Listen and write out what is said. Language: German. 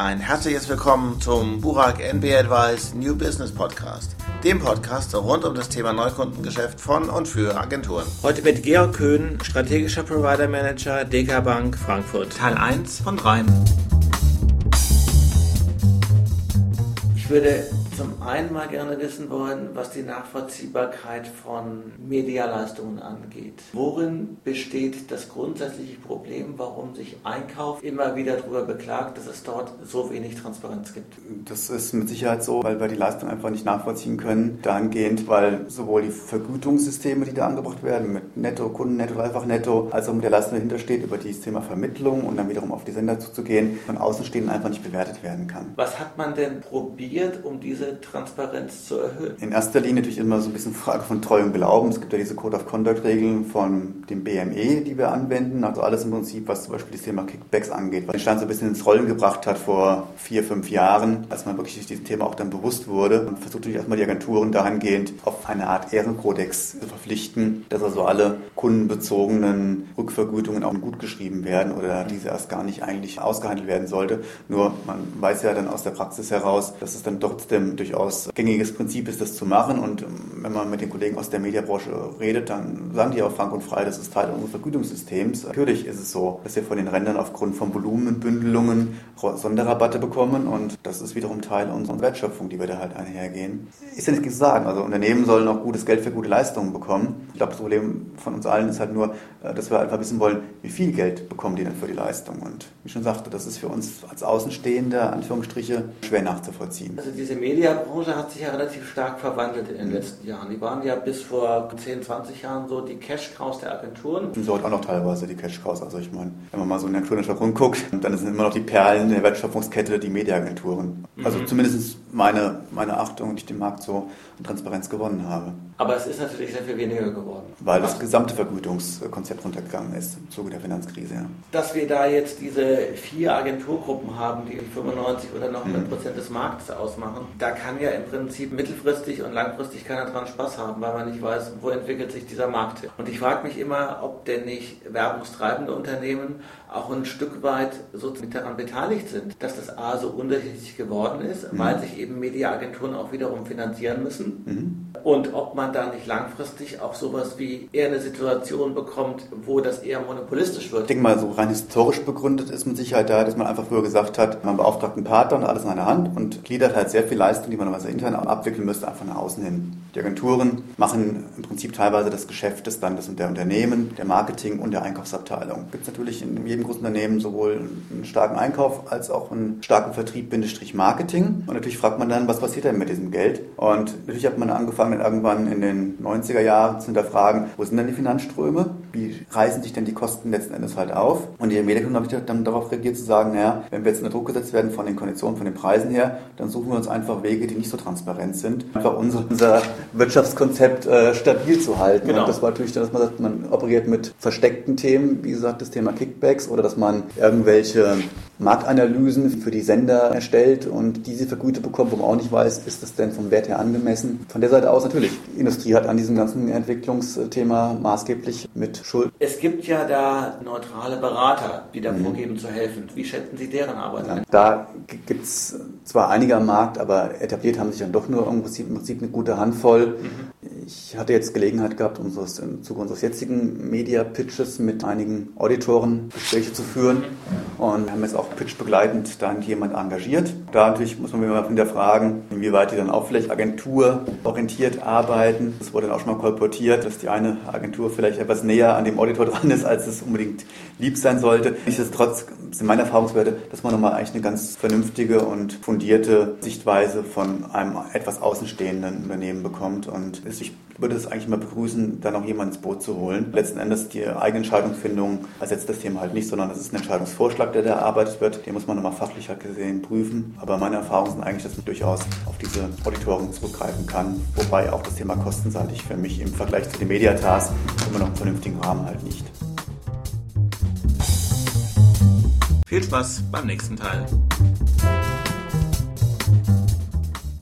Ein herzliches Willkommen zum Burak NB Advice New Business Podcast, dem Podcast rund um das Thema Neukundengeschäft von und für Agenturen. Heute mit Georg Köhn, strategischer Provider Manager DK Bank Frankfurt. Teil 1 von 3. Ich würde zum einen mal gerne wissen wollen, was die Nachvollziehbarkeit von Medialeistungen angeht. Worin besteht das grundsätzliche Problem, warum sich Einkauf immer wieder darüber beklagt, dass es dort so wenig Transparenz gibt? Das ist mit Sicherheit so, weil wir die Leistung einfach nicht nachvollziehen können. Dahingehend, weil sowohl die Vergütungssysteme, die da angebracht werden, mit Netto, Kundennetto, einfach Netto, als auch mit der Leistung dahinter steht, über das Thema Vermittlung und dann wiederum auf die Sender zuzugehen, von Außenstehenden einfach nicht bewertet werden kann. Was hat man denn probiert, um diese Transparenz zu erhöhen? In erster Linie natürlich immer so ein bisschen Frage von Treu und Glauben. Es gibt ja diese Code of Conduct Regeln von dem BME, die wir anwenden. Also alles im Prinzip, was zum Beispiel das Thema Kickbacks angeht, was den Stand so ein bisschen ins Rollen gebracht hat vor vier, fünf Jahren, als man wirklich sich diesem Thema auch dann bewusst wurde und versucht natürlich erstmal die Agenturen dahingehend auf eine Art Ehrenkodex zu verpflichten, dass also alle kundenbezogenen Rückvergütungen auch gut geschrieben werden oder diese erst gar nicht eigentlich ausgehandelt werden sollte. Nur man weiß ja dann aus der Praxis heraus, dass es dann trotzdem durchaus gängiges Prinzip ist, das zu machen. Und ähm, wenn man mit den Kollegen aus der Mediabranche redet, dann sagen die auch frank und frei, das ist Teil unseres Vergütungssystems. Natürlich ist es so, dass wir von den Rändern aufgrund von Volumenbündelungen Sonderrabatte bekommen und das ist wiederum Teil unserer Wertschöpfung, die wir da halt einhergehen. Ist ja nicht zu sagen. Also Unternehmen sollen auch gutes Geld für gute Leistungen bekommen. Ich glaube, das Problem von uns allen ist halt nur, äh, dass wir einfach wissen wollen, wie viel Geld bekommen die denn für die Leistung. Und wie schon sagte, das ist für uns als Außenstehende, Anführungsstriche, schwer nachzuvollziehen. Also diese Mediabranche hat sich ja relativ stark verwandelt in den letzten Jahren. Die waren ja bis vor 10, 20 Jahren so die Cash-Cows der Agenturen. Und so hat auch noch teilweise die Cash-Cows. Also ich meine, wenn man mal so in der Agenturlandschaft rumguckt, dann sind immer noch die Perlen der Wertschöpfungskette die Mediaagenturen. Also mhm. zumindest meine, meine Achtung, die ich den Markt so an Transparenz gewonnen habe. Aber es ist natürlich sehr viel weniger geworden. Weil das gesamte Vergütungskonzept runtergegangen ist im Zuge der Finanzkrise. Ja. Dass wir da jetzt diese vier Agenturgruppen haben, die 95 oder noch 100 Prozent des Marktes ausmachen, da kann ja im Prinzip mittelfristig und langfristig keiner dran Spaß haben, weil man nicht weiß, wo entwickelt sich dieser Markt hin. Und ich frage mich immer, ob denn nicht werbungstreibende Unternehmen auch ein Stück weit so mit daran beteiligt sind, dass das A so unterschiedlich geworden ist, mhm. weil sich eben Mediaagenturen auch wiederum finanzieren müssen. Mhm. Und ob man da nicht langfristig auch sowas wie eher eine Situation bekommt, wo das eher monopolistisch wird. Ich denke mal, so rein historisch begründet ist mit Sicherheit da, dass man einfach früher gesagt hat, man beauftragt einen Partner und alles in einer Hand und gliedert halt sehr viel Leistung, die man normalerweise intern abwickeln müsste, einfach nach außen hin. Die Agenturen machen im Prinzip teilweise das Geschäft des Landes und der Unternehmen, der Marketing und der Einkaufsabteilung. Gibt es natürlich in jedem großen Unternehmen sowohl einen starken Einkauf als auch einen starken Vertrieb, Bindestrich Marketing. Und natürlich fragt man dann, was passiert denn mit diesem Geld? Und natürlich hat man angefangen, irgendwann in den 90er Jahren zu hinterfragen, wo sind denn die Finanzströme? Wie reißen sich denn die Kosten letzten Endes halt auf? Und die Medienkunden habe dann darauf reagiert zu sagen, naja, wenn wir jetzt unter Druck gesetzt werden von den Konditionen, von den Preisen her, dann suchen wir uns einfach Wege, die nicht so transparent sind. Einfach unser, unser Wirtschaftskonzept äh, stabil zu halten. Genau. Und das war natürlich dann, dass man sagt, man operiert mit versteckten Themen, wie gesagt, das Thema Kickbacks oder dass man irgendwelche Marktanalysen für die Sender erstellt und diese vergütet bekommt, wo man auch nicht weiß, ist das denn vom Wert her angemessen. Von der Seite aus natürlich, die Industrie hat an diesem ganzen Entwicklungsthema maßgeblich mit Schuld. Es gibt ja da neutrale Berater, die da mhm. vorgeben zu helfen. Wie schätzen Sie deren Arbeit ja, Da gibt es zwar einige am Markt, aber etabliert haben sich dann doch nur im Prinzip, im Prinzip eine gute Handvoll. Mhm. Ich hatte jetzt Gelegenheit gehabt, unseres, im Zuge unseres jetzigen Media-Pitches mit einigen Auditoren Gespräche zu führen und haben jetzt auch Pitch begleitend dann jemand engagiert. Da natürlich muss man immer hinterfragen, inwieweit die dann auch vielleicht agenturorientiert arbeiten. Das wurde dann auch schon mal kolportiert, dass die eine Agentur vielleicht etwas näher an dem Auditor dran ist, als es unbedingt lieb sein sollte. Nichtsdestotrotz sind meine Erfahrungswerte, dass man nochmal eigentlich eine ganz vernünftige und fundierte Sichtweise von einem etwas außenstehenden Unternehmen bekommt. Und ich würde es eigentlich mal begrüßen, da noch jemanden ins Boot zu holen. Letzten Endes die eigene Entscheidungsfindung ersetzt das Thema halt nicht, sondern es ist ein Entscheidungsvorschlag, der da erarbeitet wird. Den muss man nochmal fachlicher gesehen prüfen. Aber meine Erfahrungen sind eigentlich, dass man durchaus auf diese Auditoren zurückgreifen kann. Wobei auch das Thema kostenseitig für mich im Vergleich zu den Mediatas immer noch einen vernünftigen Rahmen halt nicht. Viel Spaß beim nächsten Teil.